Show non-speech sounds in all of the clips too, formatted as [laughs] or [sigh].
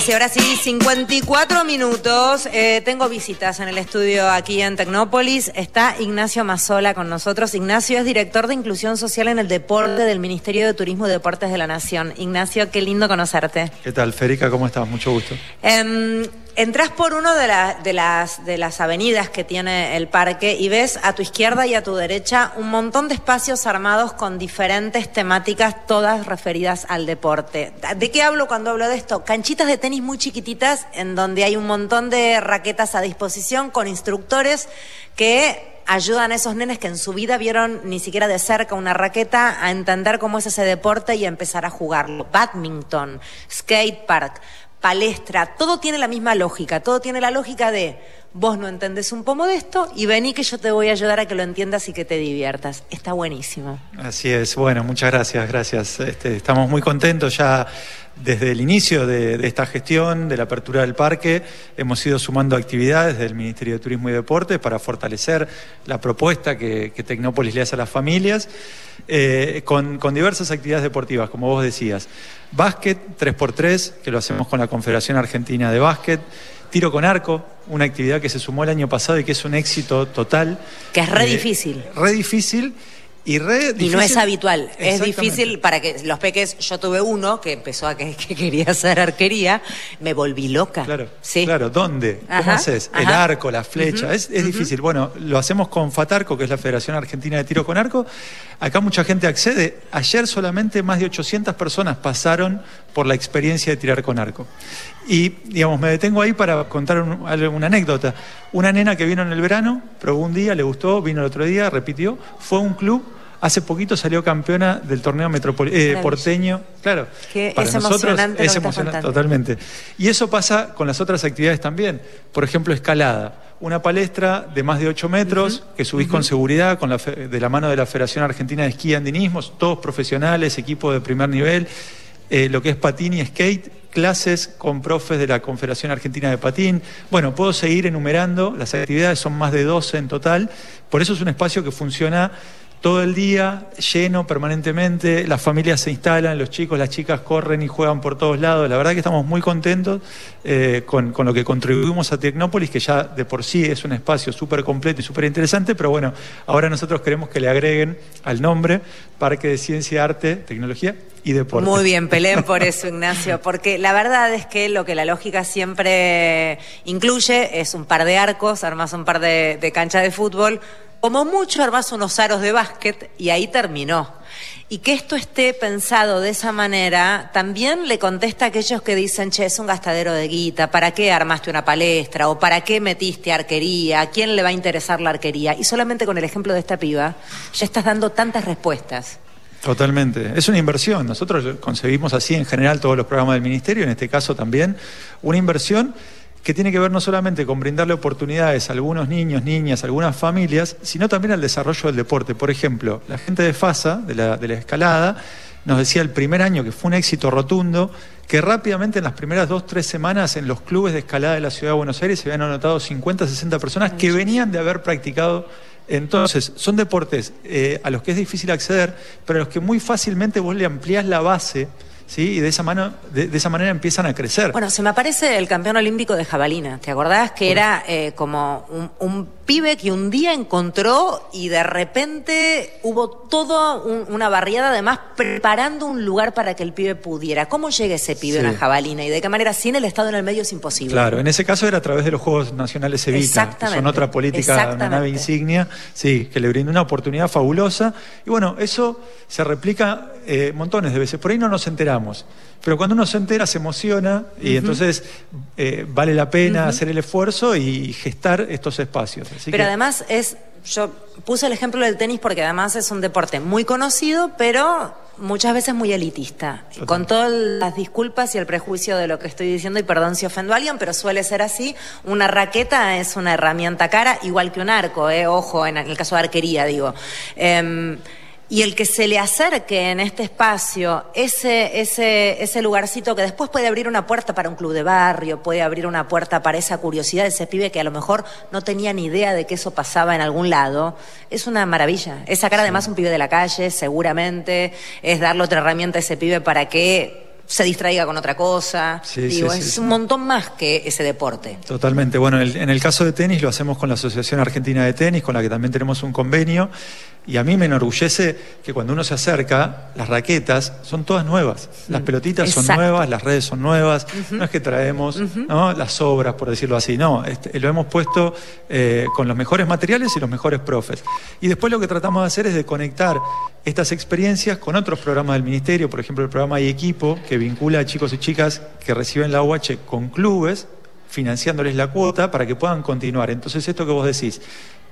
13 horas y 54 minutos. Eh, tengo visitas en el estudio aquí en Tecnópolis. Está Ignacio Mazola con nosotros. Ignacio es director de Inclusión Social en el Deporte del Ministerio de Turismo y Deportes de la Nación. Ignacio, qué lindo conocerte. ¿Qué tal, Férica? ¿Cómo estás? Mucho gusto. Eh, Entrás por una de, de, las, de las avenidas que tiene el parque y ves a tu izquierda y a tu derecha un montón de espacios armados con diferentes temáticas, todas referidas al deporte. ¿De qué hablo cuando hablo de esto? Canchitas de tenis muy chiquititas en donde hay un montón de raquetas a disposición con instructores que ayudan a esos nenes que en su vida vieron ni siquiera de cerca una raqueta a entender cómo es ese deporte y a empezar a jugarlo. Badminton, skate park palestra, todo tiene la misma lógica, todo tiene la lógica de vos no entendés un pomo de esto y vení que yo te voy a ayudar a que lo entiendas y que te diviertas. Está buenísimo. Así es, bueno, muchas gracias, gracias. Este, estamos muy contentos ya desde el inicio de, esta gestión, de la apertura del parque, hemos ido sumando actividades del Ministerio de Turismo y Deportes para fortalecer la propuesta que, Tecnópolis le hace a las familias, eh, con, con diversas actividades deportivas, como vos decías. Básquet 3x3, que lo hacemos con la Confederación Argentina de Básquet. Tiro con arco, una actividad que se sumó el año pasado y que es un éxito total. Que es re eh, difícil. Re difícil y, no es habitual, es difícil para que los peques, yo tuve uno que empezó a que, [laughs] quería hacer arquería, me volví loca. Claro, sí. claro, ¿dónde? ¿Cómo haces? El arco, la flecha, es, difícil. Bueno, lo hacemos con FATARCO, que es la Federación Argentina de Tiro con Arco. Acá mucha gente accede. Ayer solamente más de 800 personas pasaron por la experiencia de tirar con arco. Y, digamos, me detengo ahí para contar una anécdota. Una nena que vino en el verano, probó un día, le gustó, vino el otro día, repitió, fue a un club Hace poquito salió campeona del torneo eh, porteño. Claro, que para es nosotros emocionante es emocionante totalmente. Y eso pasa con las otras actividades también. Por ejemplo, escalada. Una palestra de más de 8 metros que subís con seguridad con la de la mano de la Federación Argentina de Esquí y Andinismo, todos profesionales, equipo de primer nivel. Eh, lo que es patín y skate, clases con profes de la Confederación Argentina de Patín. Bueno, puedo seguir enumerando, las actividades son más de 12 en total, por eso es un espacio que funciona todo el día, lleno permanentemente, las familias se instalan, los chicos, las chicas corren y juegan por todos lados. La verdad que estamos muy contentos eh, con, lo que contribuimos a Tecnópolis, que ya de por sí es un espacio súper completo y súper interesante, pero bueno, ahora nosotros queremos que le agreguen al nombre Parque de Ciencia, Arte, Tecnología y Deporte. Muy bien, peleen [laughs] por eso, Ignacio, porque la verdad es que lo que la lógica siempre incluye es un par de arcos, armas un par de, de canchas de fútbol, como mucho armas unos aros de básquet y ahí terminó. Y que esto esté pensado de esa manera también le contesta a aquellos que dicen, che, es un gastadero de guita, ¿para qué armaste una palestra? ¿O para qué metiste arquería? ¿A quién le va a interesar la arquería? Y solamente con el ejemplo de esta piba ya estás dando tantas respuestas. Totalmente. Es una inversión. Nosotros concebimos así en general todos los programas del Ministerio, en este caso también, una inversión que tiene que ver no solamente con brindarle oportunidades a algunos niños, niñas, a algunas familias, sino también al desarrollo del deporte. Por ejemplo, la gente de FASA, de la, de la escalada, nos decía el primer año que fue un éxito rotundo, que rápidamente en las primeras dos, tres semanas en los clubes de escalada de la Ciudad de Buenos Aires se habían anotado 50, 60 personas que venían de haber practicado. Entonces, son deportes eh, a los que es difícil acceder, pero a los que muy fácilmente vos le ampliás la base ¿sí? Y de esa, mano, de, esa manera empiezan a crecer. Bueno, se me aparece el campeón olímpico de jabalina. ¿Te acordás que era eh, como un, pibe que un día encontró y de repente hubo toda una barriada además preparando un lugar para que el pibe pudiera? ¿Cómo llega ese pibe a una jabalina y de qué manera sin el Estado en el medio es imposible? Claro, en ese caso era a través de los Juegos Nacionales Evita, que son otra política, una nave insignia, sí, que le brindó una oportunidad fabulosa. Y bueno, eso se replica eh, montones de veces. Por ahí no nos enteramos pero cuando uno se entera, se emociona y entonces eh, vale la pena hacer el esfuerzo y gestar estos espacios. pero además es, yo puse el ejemplo del tenis porque además es un deporte muy conocido, pero muchas veces muy elitista. Con todas las disculpas y el prejuicio de lo que estoy diciendo, y perdón si ofendo a alguien, pero suele ser así. Una raqueta es una herramienta cara, igual que un arco, eh, ojo, en el caso de arquería, digo. Em, y el que se le acerque en este espacio ese, ese, ese lugarcito que después puede abrir una puerta para un club de barrio, puede abrir una puerta para esa curiosidad de ese pibe que a lo mejor no tenía ni idea de que eso pasaba en algún lado, es una maravilla. Es sacar además un pibe de la calle, seguramente, es darle otra herramienta a ese pibe para que se distraiga con otra cosa. Sí, Digo, sí, es sí, un montón más que ese deporte. Totalmente. Bueno, en el, en el caso de tenis lo hacemos con la Asociación Argentina de Tenis, con la que también tenemos un convenio. Y a mí me enorgullece que cuando uno se acerca, las raquetas son todas nuevas. Las pelotitas son nuevas, las redes son nuevas. No es que traemos ¿no? las sobras, por decirlo así. No, este, lo hemos puesto eh, con los mejores materiales y los mejores profes. Y después lo que tratamos de hacer es de conectar estas experiencias con otros programas del Ministerio. Por ejemplo, el programa y Equipo, que vincula a chicos y chicas que reciben la UH con clubes financiándoles la cuota para que puedan continuar. Entonces, esto que vos decís,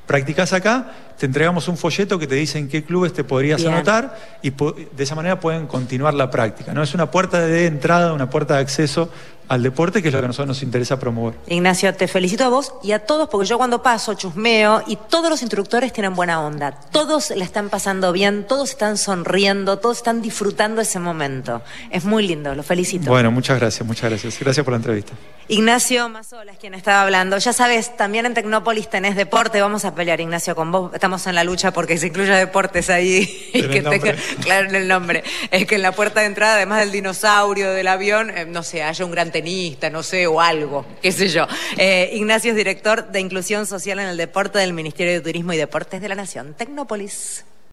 practicás acá, te entregamos un folleto que te dice en qué clubes te podrías Bien. anotar y de esa manera pueden continuar la práctica. ¿no? Es una puerta de entrada, una puerta de acceso al deporte, que es lo que a nosotros nos interesa promover. Ignacio, te felicito a vos y a todos, porque yo cuando paso chusmeo y todos los instructores tienen buena onda. Todos la están pasando bien, todos están sonriendo, todos están disfrutando ese momento. Es muy lindo, lo felicito. Bueno, muchas gracias, muchas gracias. Gracias por la entrevista. Ignacio Mazola es quien estaba hablando. Ya sabes, también en Tecnópolis tenés deporte. Vamos a pelear, Ignacio, con vos. Estamos en la lucha porque se incluya deportes ahí. [laughs] y que nombre. [laughs] claro, en el nombre. Es que en la puerta de entrada, además del dinosaurio, del avión, eh, no sé, haya un gran tenista, no sé, o algo, qué sé yo. Eh, Ignacio es director de Inclusión Social en el Deporte del Ministerio de Turismo y Deportes de la Nación. Tecnópolis.